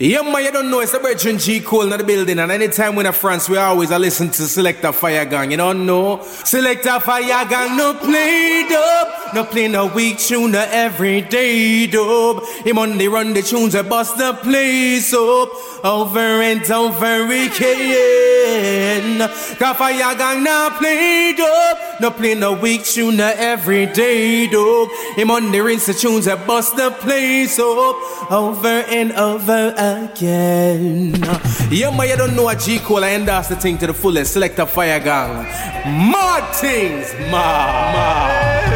Yeah, man, you don't know, it's a Bertrand G. Cole in the building, and anytime we're in France, we always are listen to Selector Fire Gang. You don't know? Selector Fire Gang, no play dub, no play no weak tune, no everyday dub. Him on run the tunes, I bust the place up, over and over again. Fire Gang, no play dub, no play no weak tune, no everyday dub. Him on the rinse the tunes, I bust the place up, over and over again. Yeah, man, you don't know what G Cole I endorse the thing to the fullest. Selector Fire Gang. More things, ma, ma.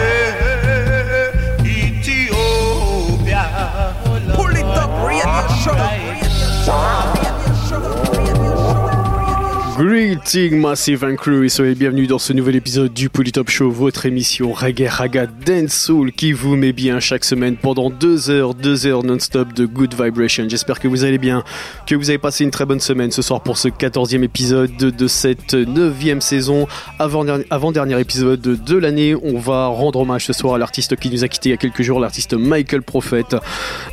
Greeting Massive and Crew et soyez bienvenus dans ce nouvel épisode du Polytop Show, votre émission Reggae Raga Dance Soul qui vous met bien chaque semaine pendant deux heures, deux heures non-stop de good vibration. J'espère que vous allez bien, que vous avez passé une très bonne semaine ce soir pour ce quatorzième épisode de cette neuvième saison. Avant-dernier avant -dernier épisode de l'année, on va rendre hommage ce soir à l'artiste qui nous a quitté il y a quelques jours, l'artiste Michael Prophet,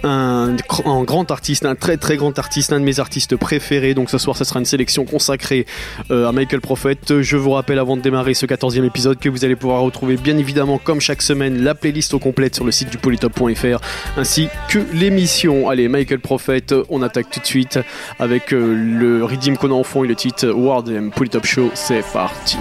un, un grand artiste, un très très grand artiste, un de mes artistes préférés. Donc ce soir, ce sera une sélection consacrée euh, à Michael Prophet. Je vous rappelle avant de démarrer ce 14e épisode que vous allez pouvoir retrouver bien évidemment comme chaque semaine la playlist au complète sur le site du polytop.fr ainsi que l'émission. Allez, Michael Prophet, on attaque tout de suite avec euh, le rythme qu'on a en fond et le titre World Polytop Show. C'est parti.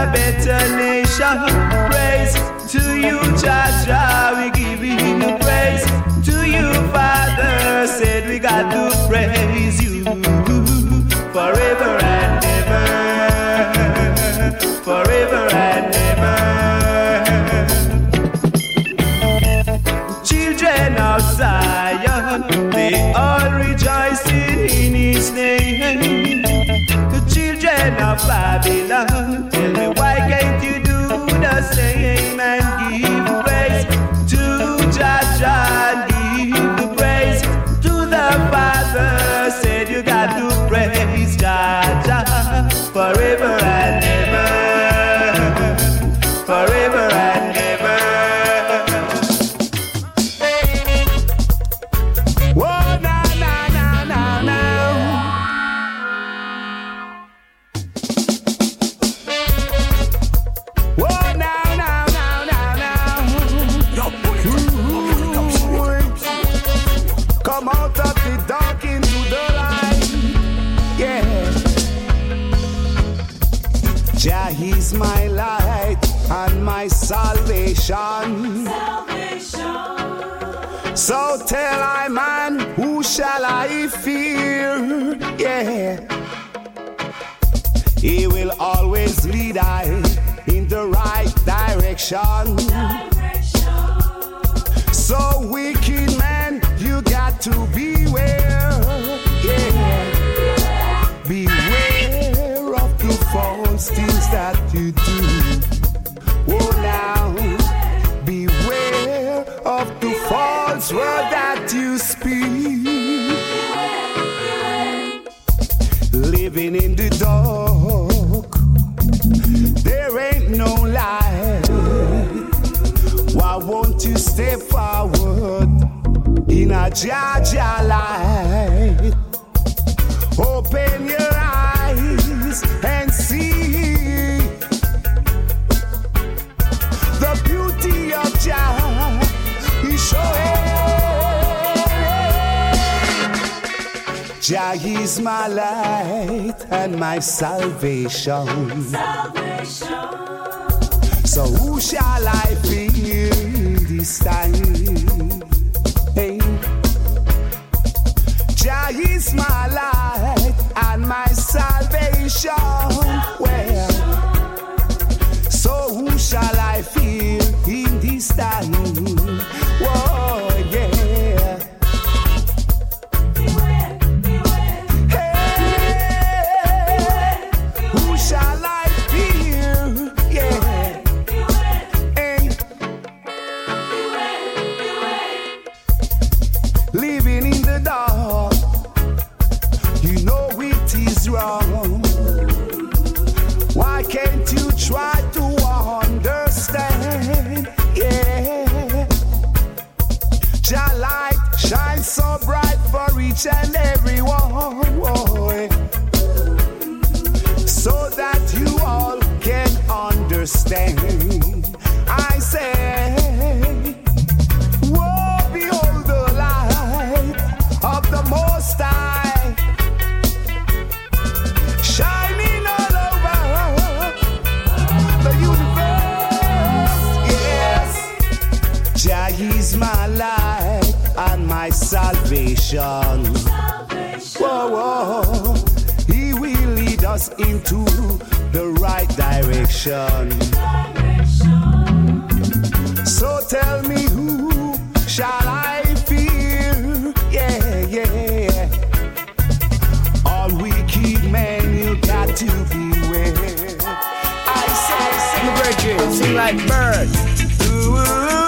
a better nation. Praise to you, Jah we giving you praise. To you, Father, said we got to praise you forever and ever, forever and ever. Children of Zion, they all rejoice in His name. The children of Babylon. salvation. He's my life and my salvation. salvation. Whoa, whoa. He will lead us into the right direction. direction. So tell me who shall I fear? Yeah, yeah. All wicked men, you got to beware. I say, sing, sing like birds. Ooh.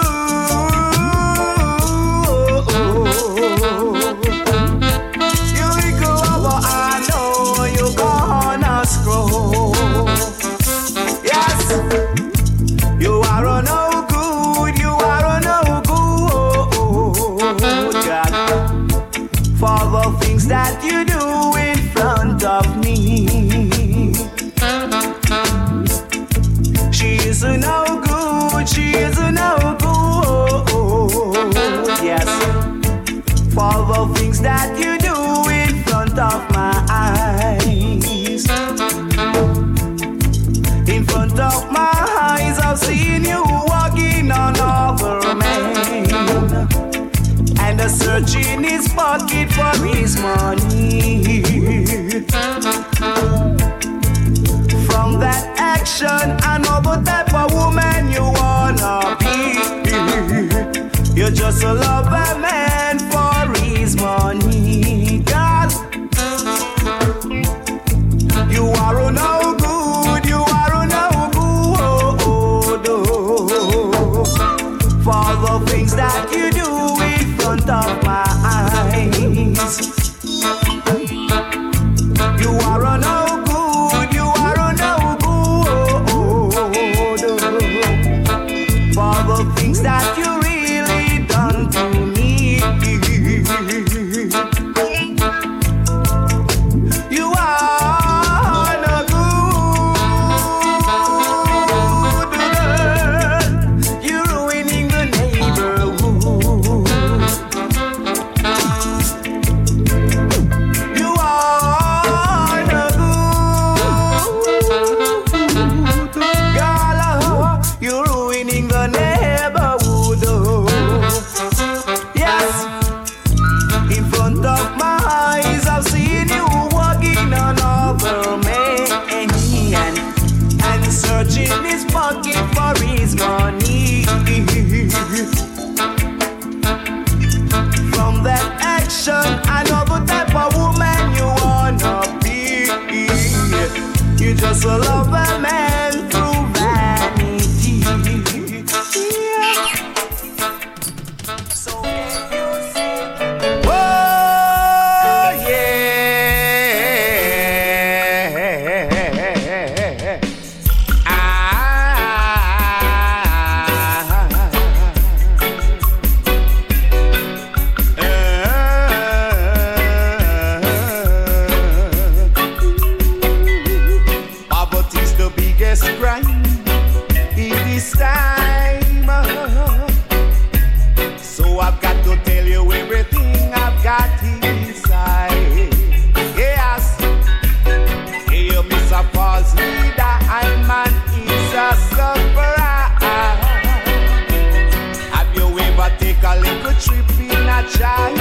tripping a child.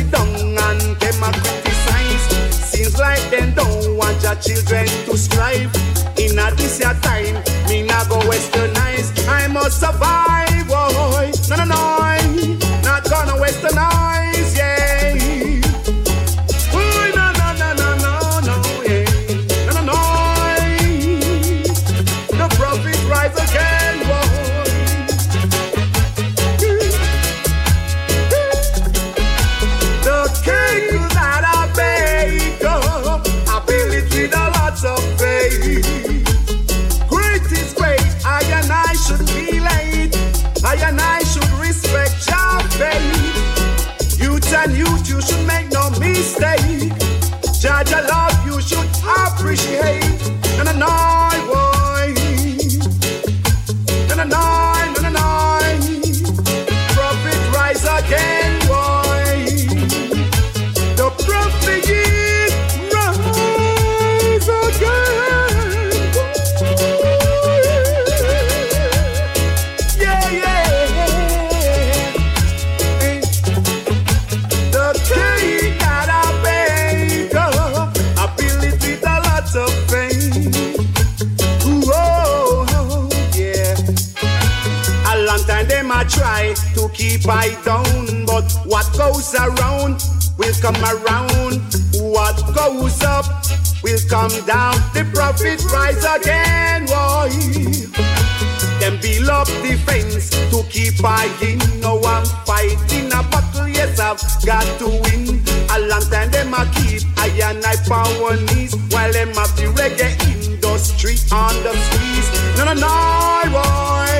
sit down and them a criticize. Seems like them don't want your children to strive. In a this your time, me not go westernize. I must survive. goes around will come around. What goes up will come down. The prophet rise again. Why? Them build up the fence to keep fighting. No I'm fighting a battle. Yes, I've got to win. A long time them a keep I and I power knees while them have the reggae industry on the squeeze. No, no, no, boy.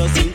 Want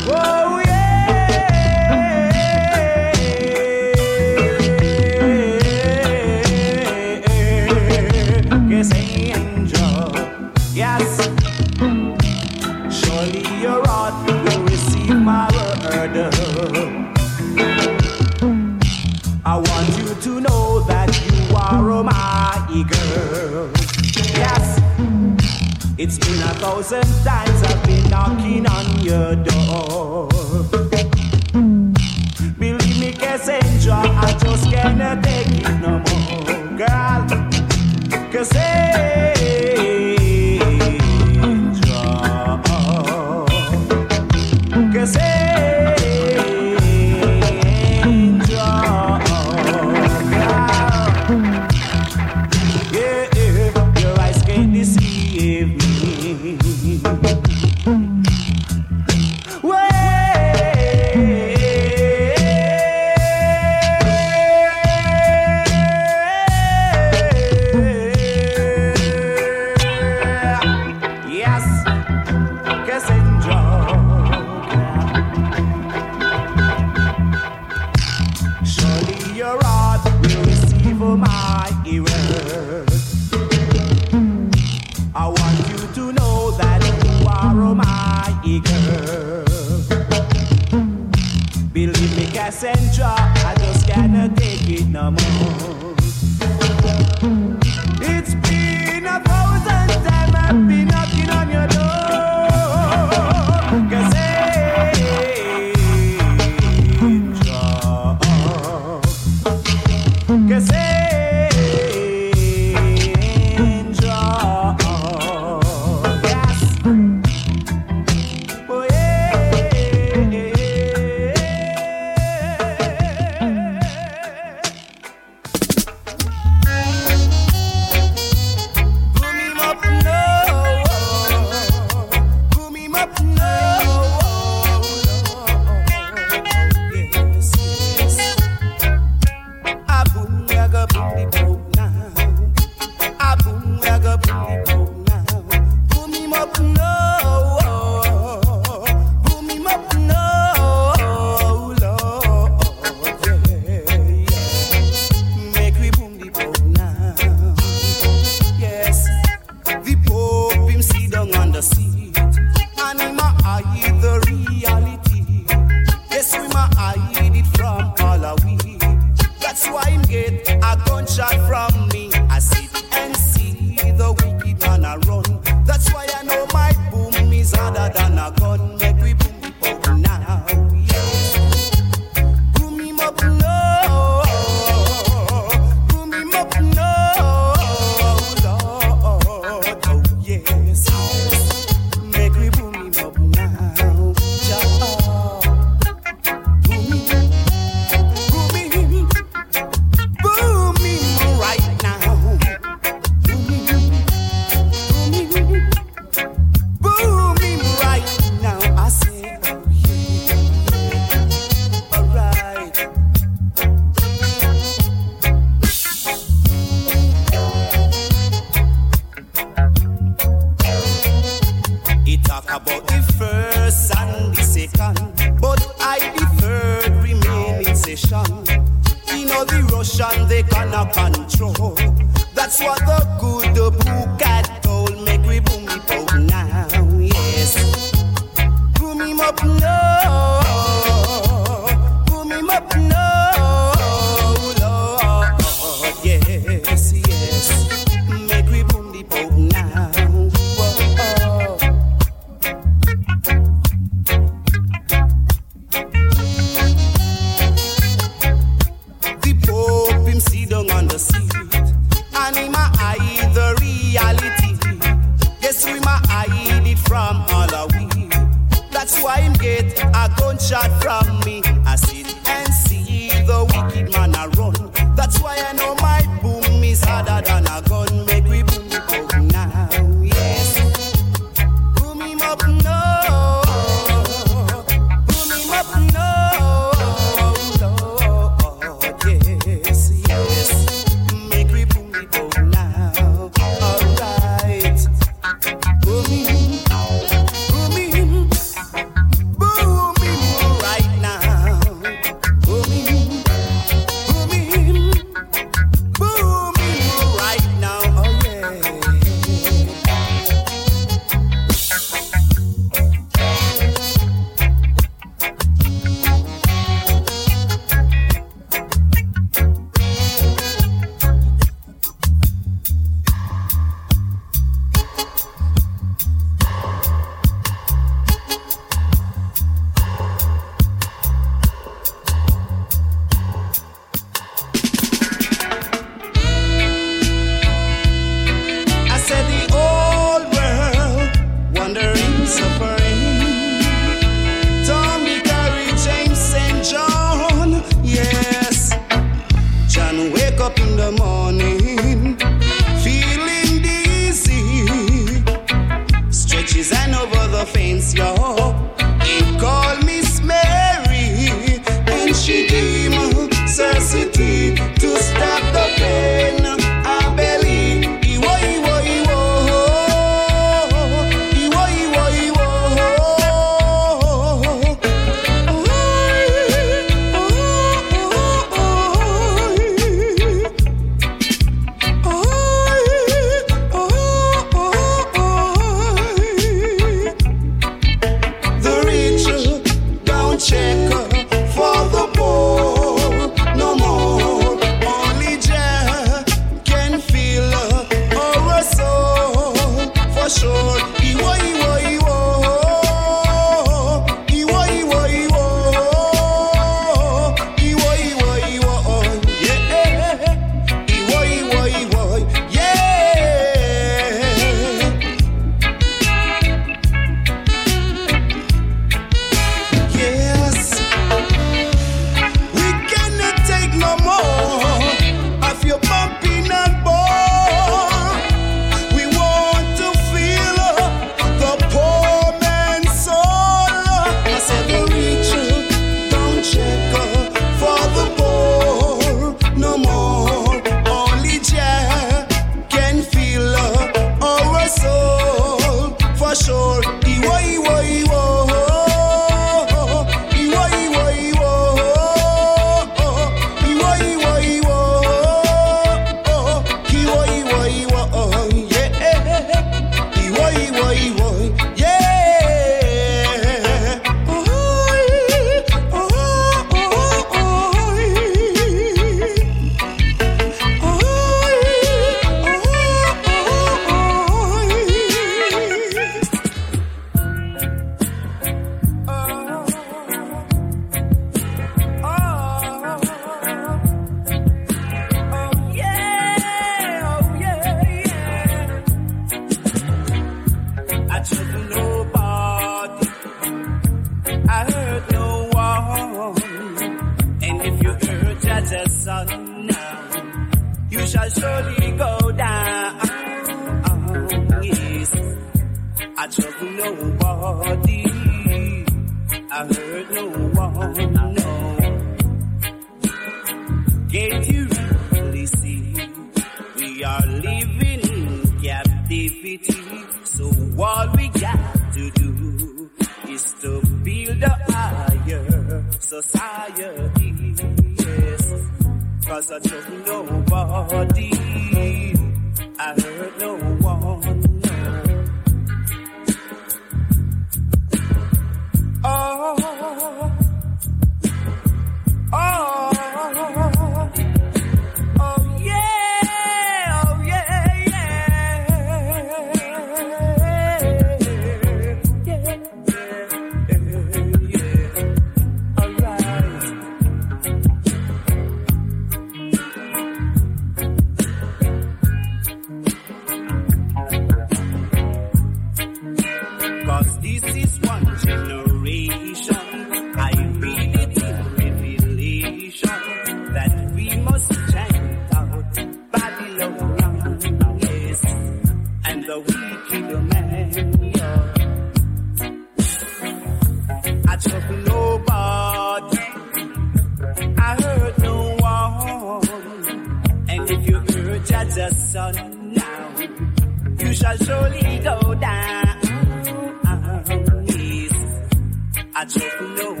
surely go down. Mm, uh, uh, uh, I just know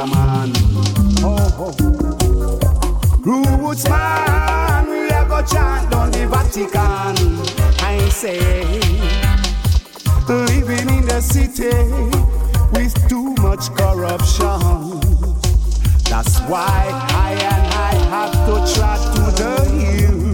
Rastaman. Oh, oh. Roots man, we are go chant down the Vatican. I say, living in the city with too much corruption. That's why I and I have to trot to the hills.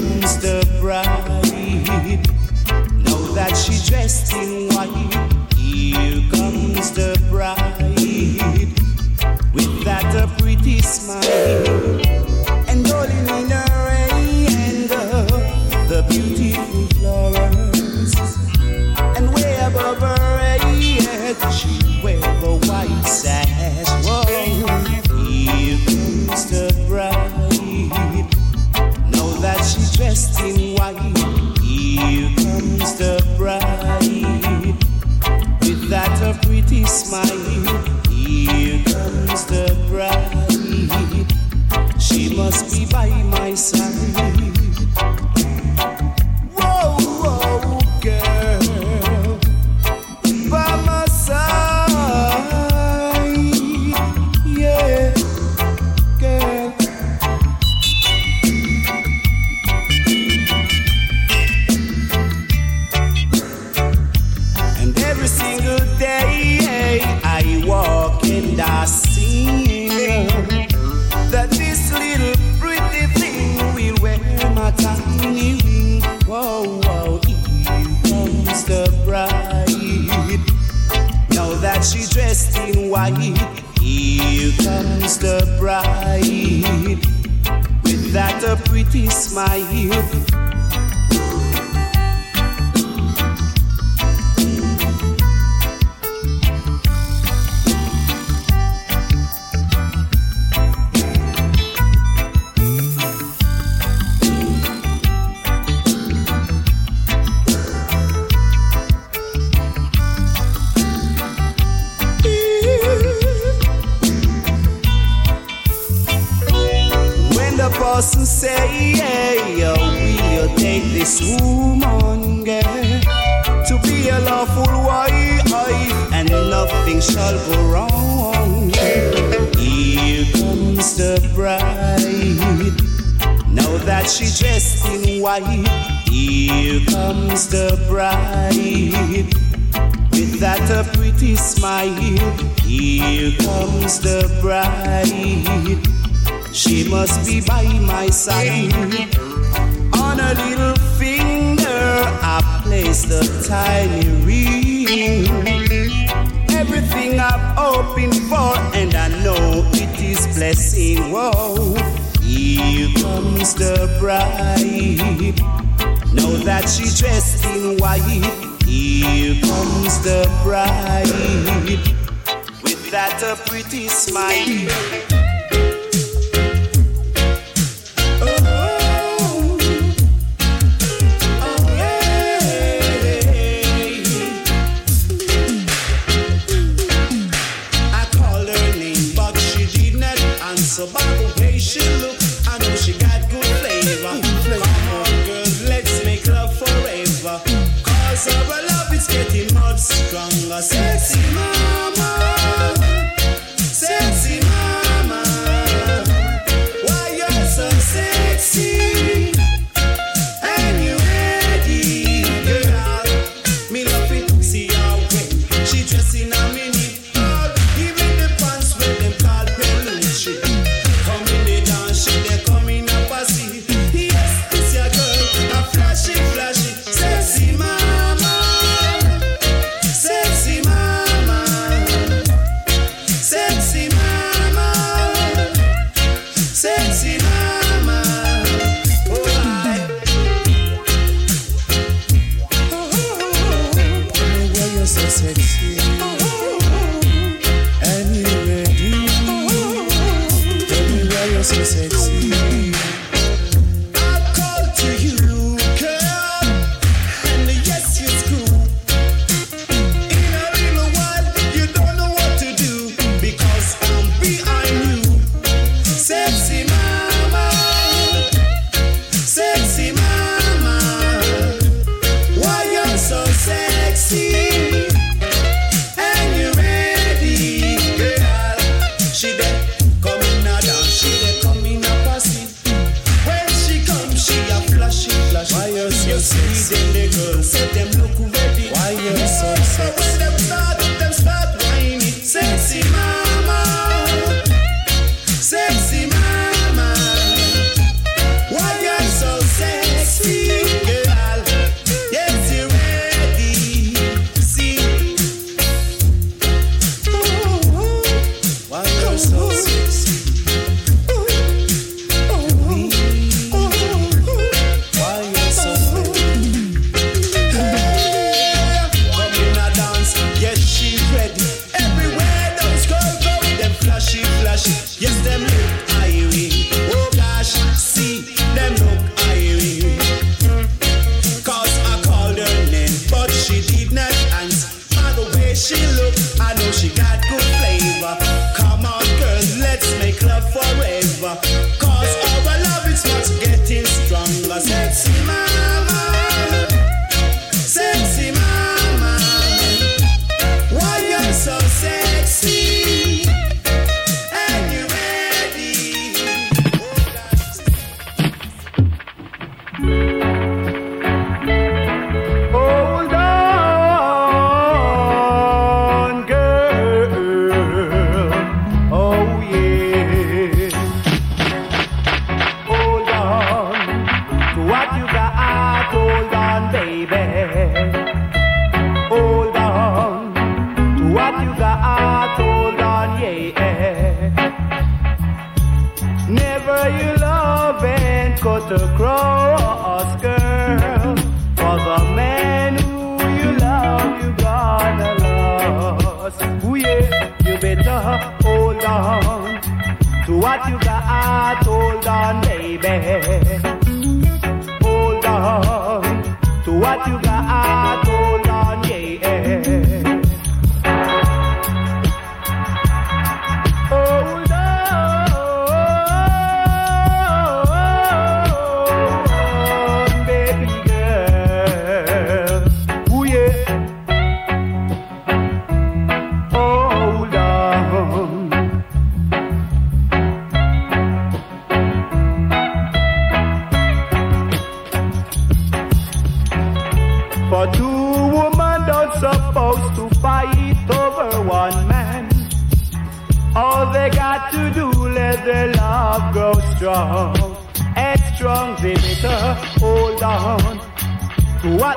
comes the bride. Know that she dressed in white.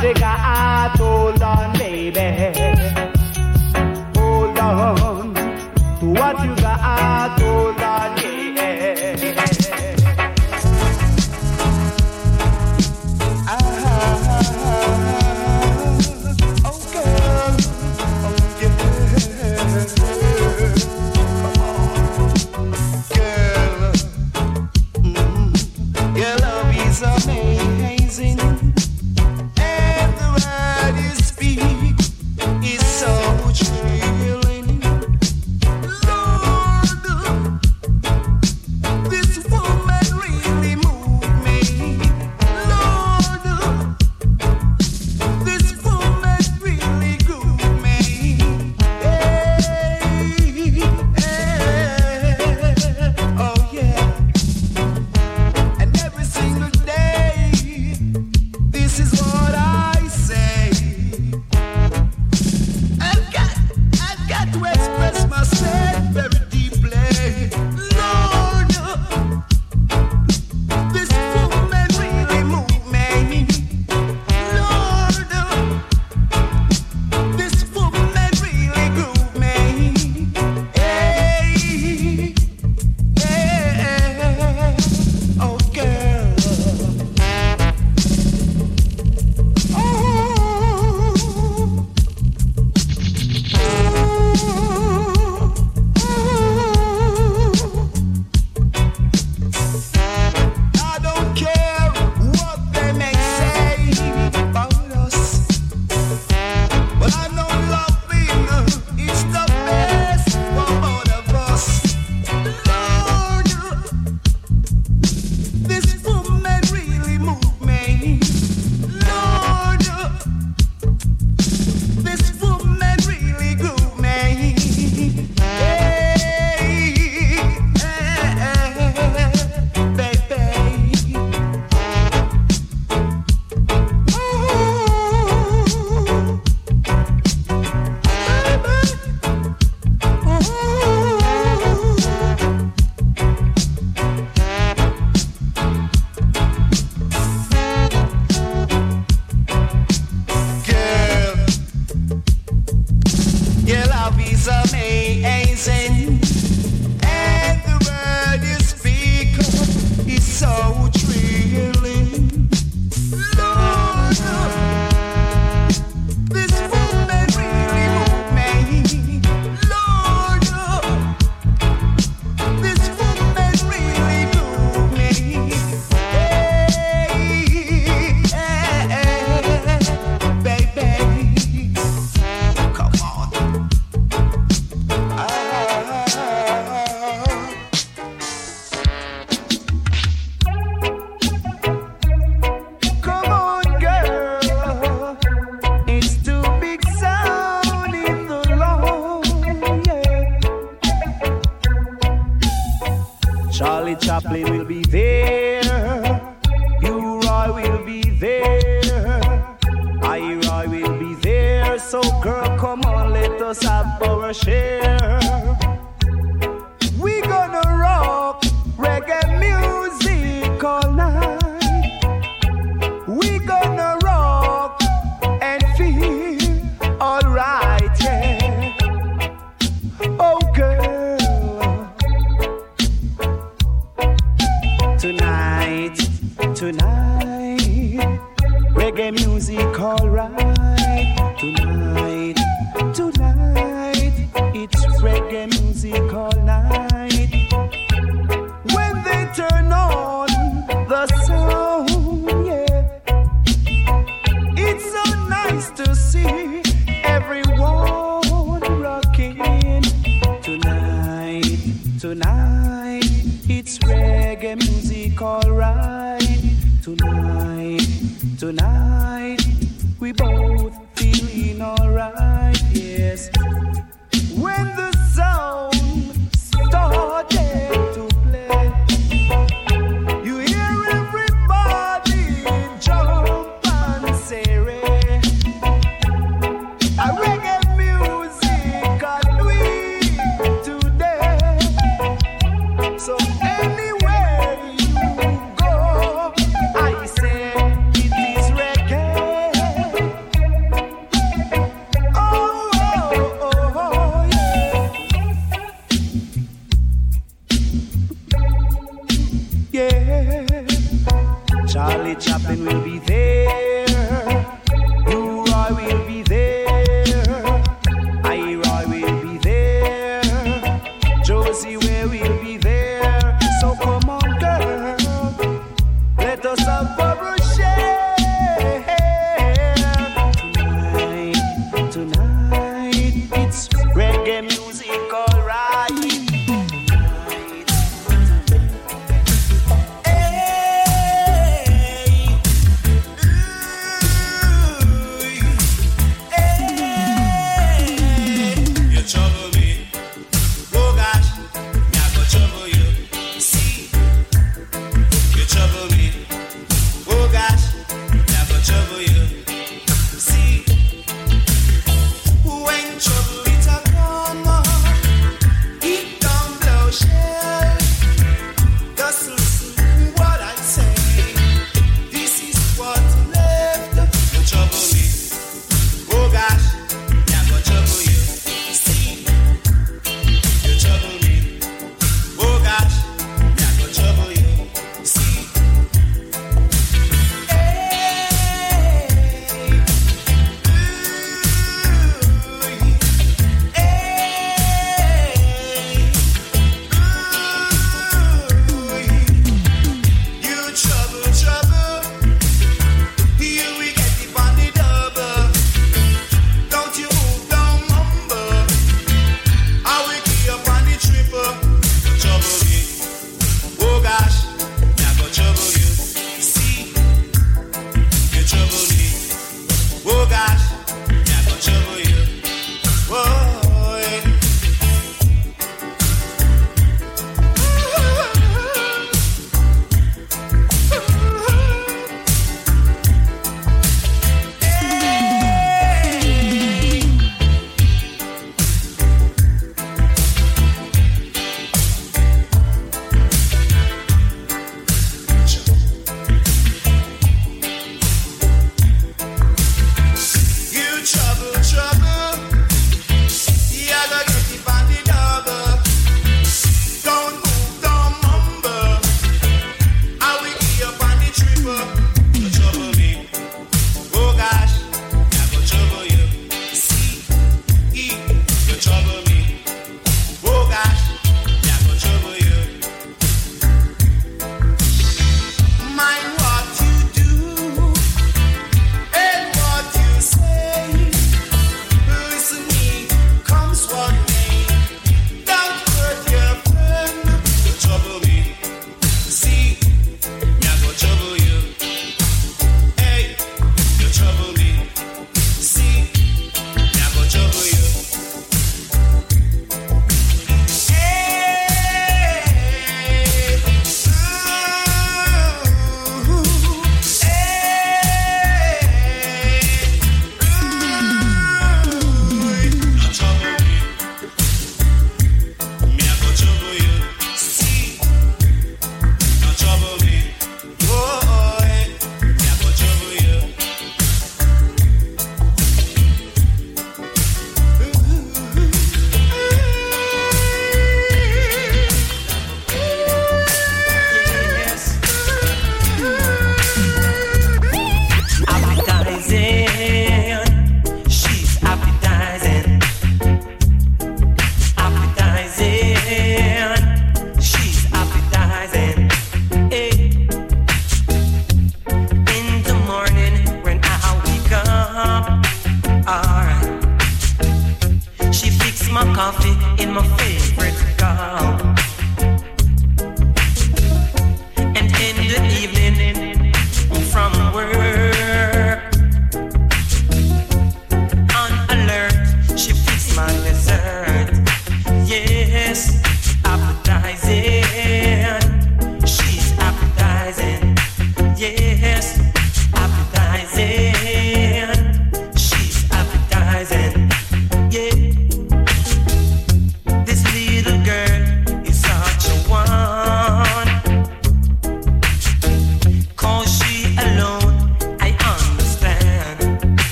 they got hold on, baby. Hold on to what you got, hold on.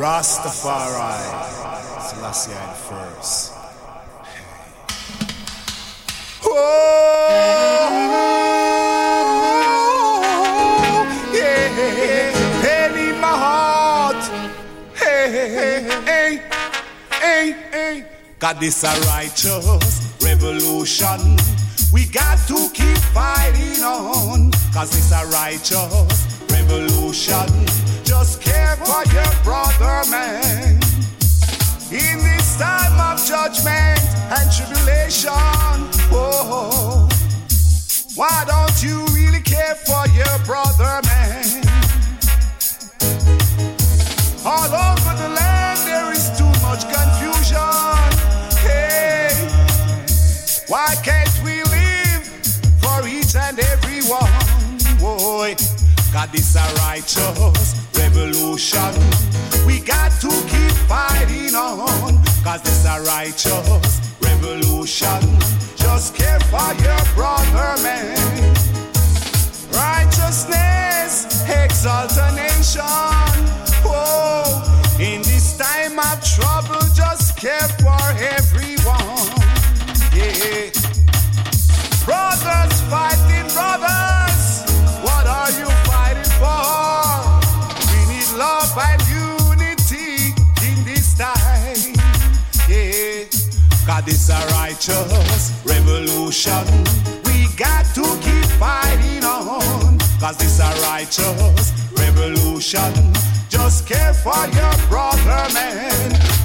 Rastafari, Selassie I first. Oh, yeah, pain in my heart. Hey, hey, hey, hey. God, this a righteous revolution. We got to keep fighting on, cause it's a righteous revolution just care for your brother man. In this time of judgment and tribulation, oh, why don't you really care for your brother man? All over the land there is too much confusion. Hey, why can't God, this a righteous revolution. We got to keep fighting on. Cause this a righteous revolution. Just care for your brother, man. Righteousness exaltation. a nation. God is a righteous revolution. We got to keep fighting on, cause this a righteous revolution. Just care for your brother, man.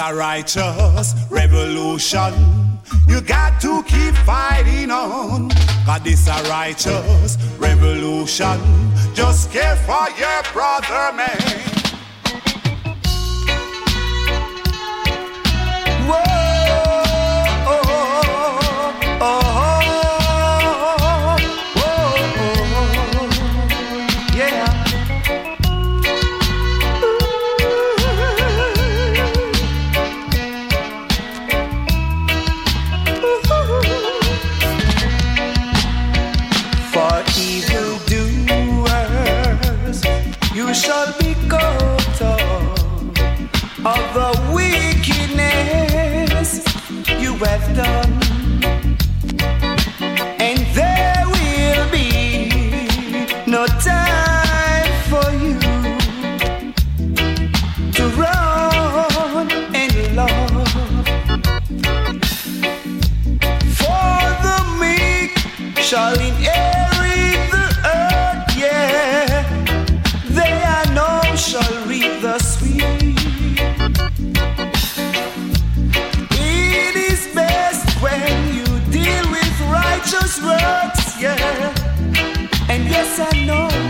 a righteous revolution. You got to keep fighting on. God is a righteous revolution. Just care for your brother, man. Whoa, oh, oh, oh. oh, oh. shall inherit the earth, yeah. They I know shall reap the sweet. It is best when you deal with righteous works, yeah. And yes, I know.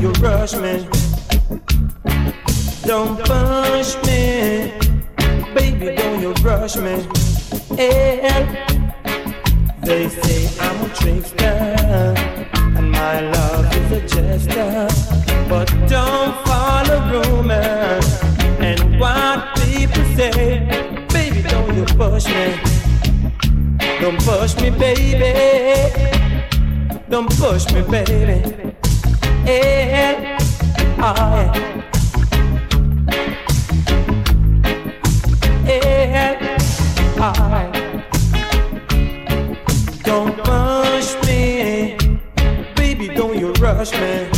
you rush me. Don't push me, baby. Don't you rush me. Yeah. They say I'm a trickster and my love is a jester, but don't follow rumors and what people say. Baby, don't you push me. Don't push me, baby. Don't push me, baby yeah. Oh, yeah. Don't rush me, baby, don't you rush me.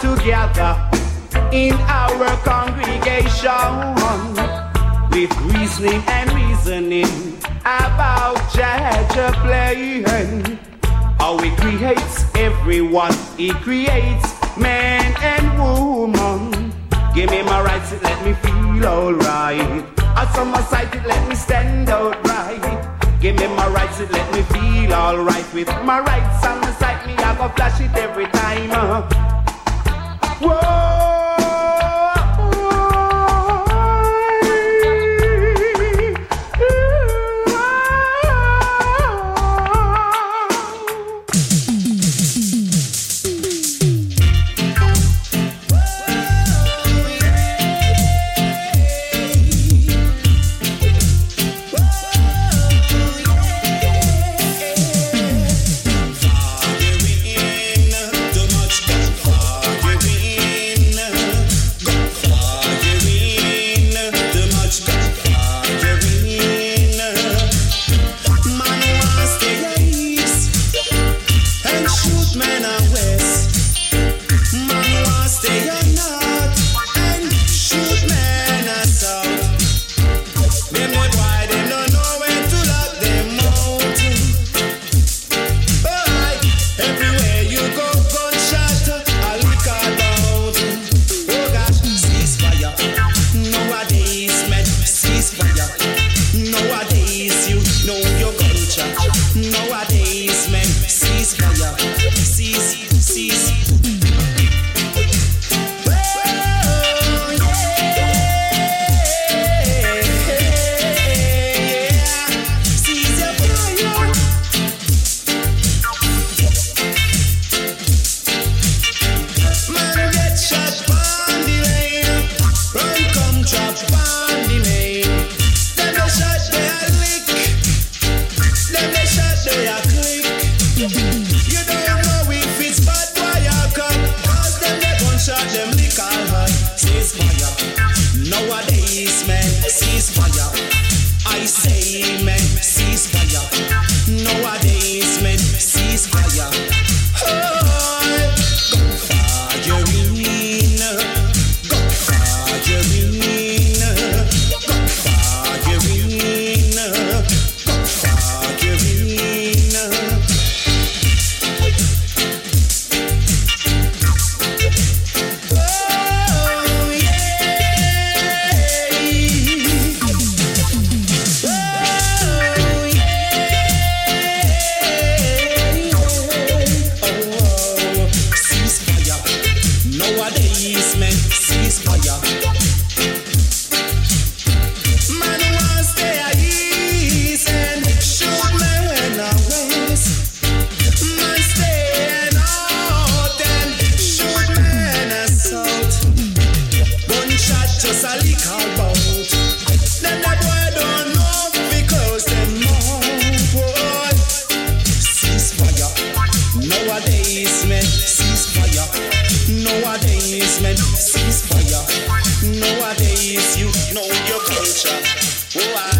together in our congregation with reasoning and reasoning about Jah playing. How he creates everyone, he creates man and woman. Give me my rights, it let me feel alright. I on my side, it let me stand outright. Give me my rights, it let me feel alright. With my rights on the side, me I go flash it every time. Uh. Whoa! your culture, Oh, I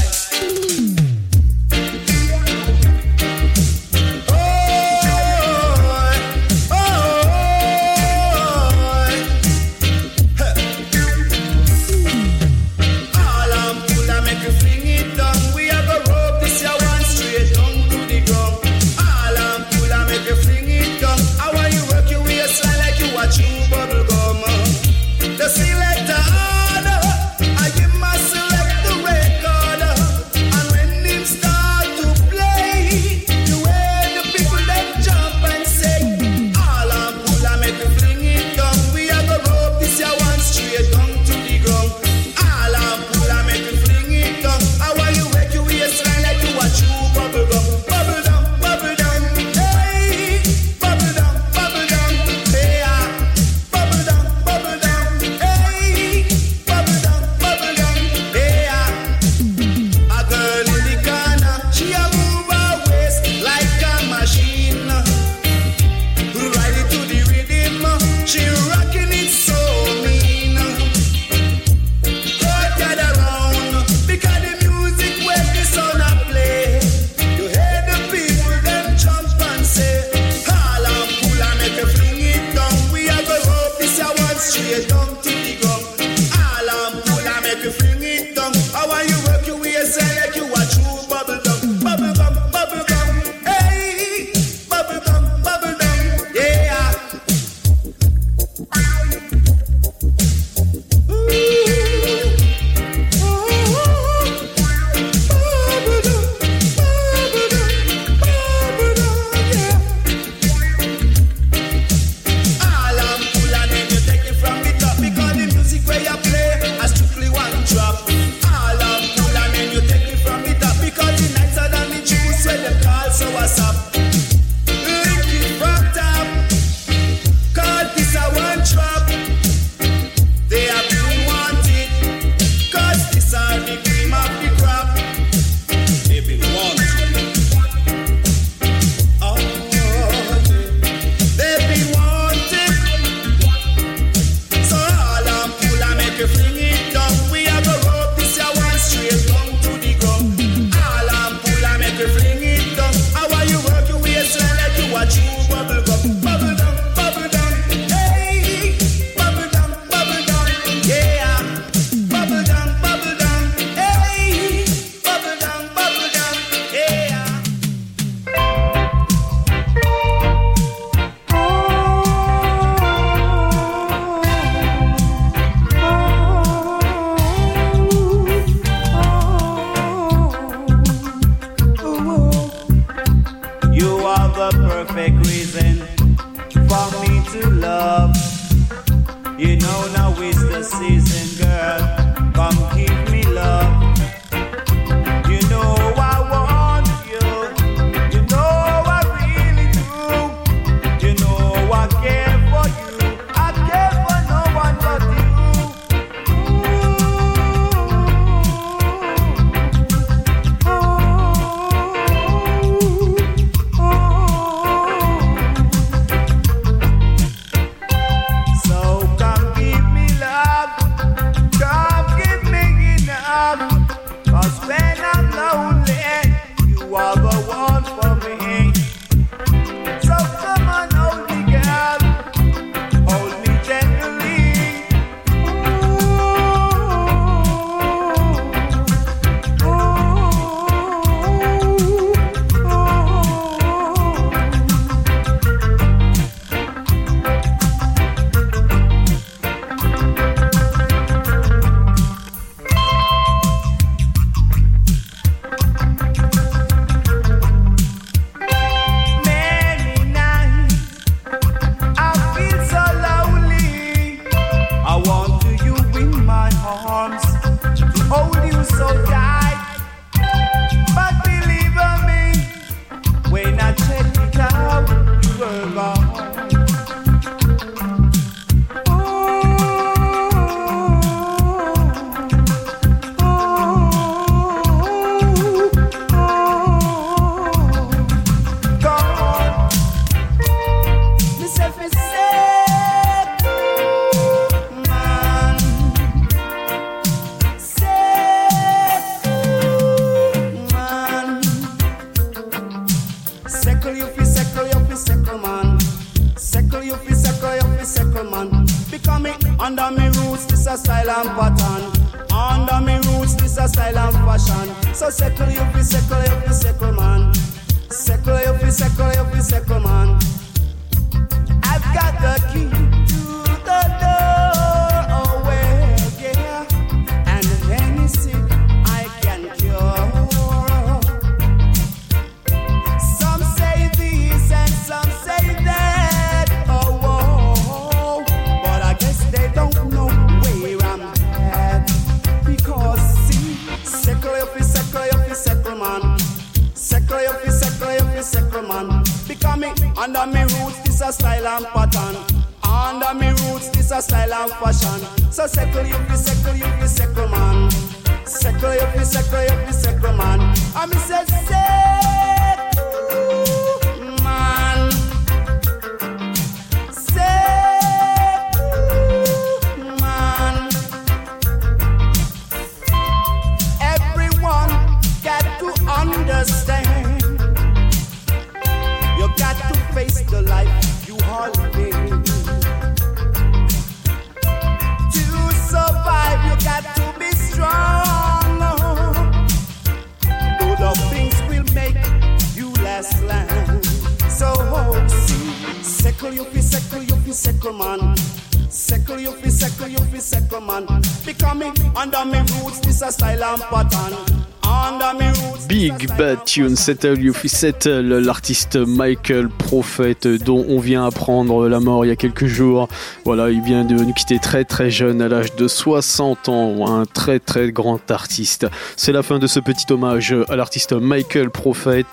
Tune, Settle You Settle, l'artiste Michael Prophet dont on vient apprendre la mort il y a quelques jours. Voilà, il vient de nous quitter très très jeune à l'âge de 60 ans, un très très grand artiste. C'est la fin de ce petit hommage à l'artiste Michael Prophet.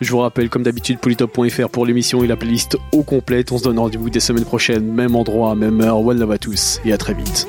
Je vous rappelle comme d'habitude polytop.fr pour l'émission et la playlist au complète. On se donne rendez-vous des semaines prochaines, même endroit, même heure. One love à tous et à très vite.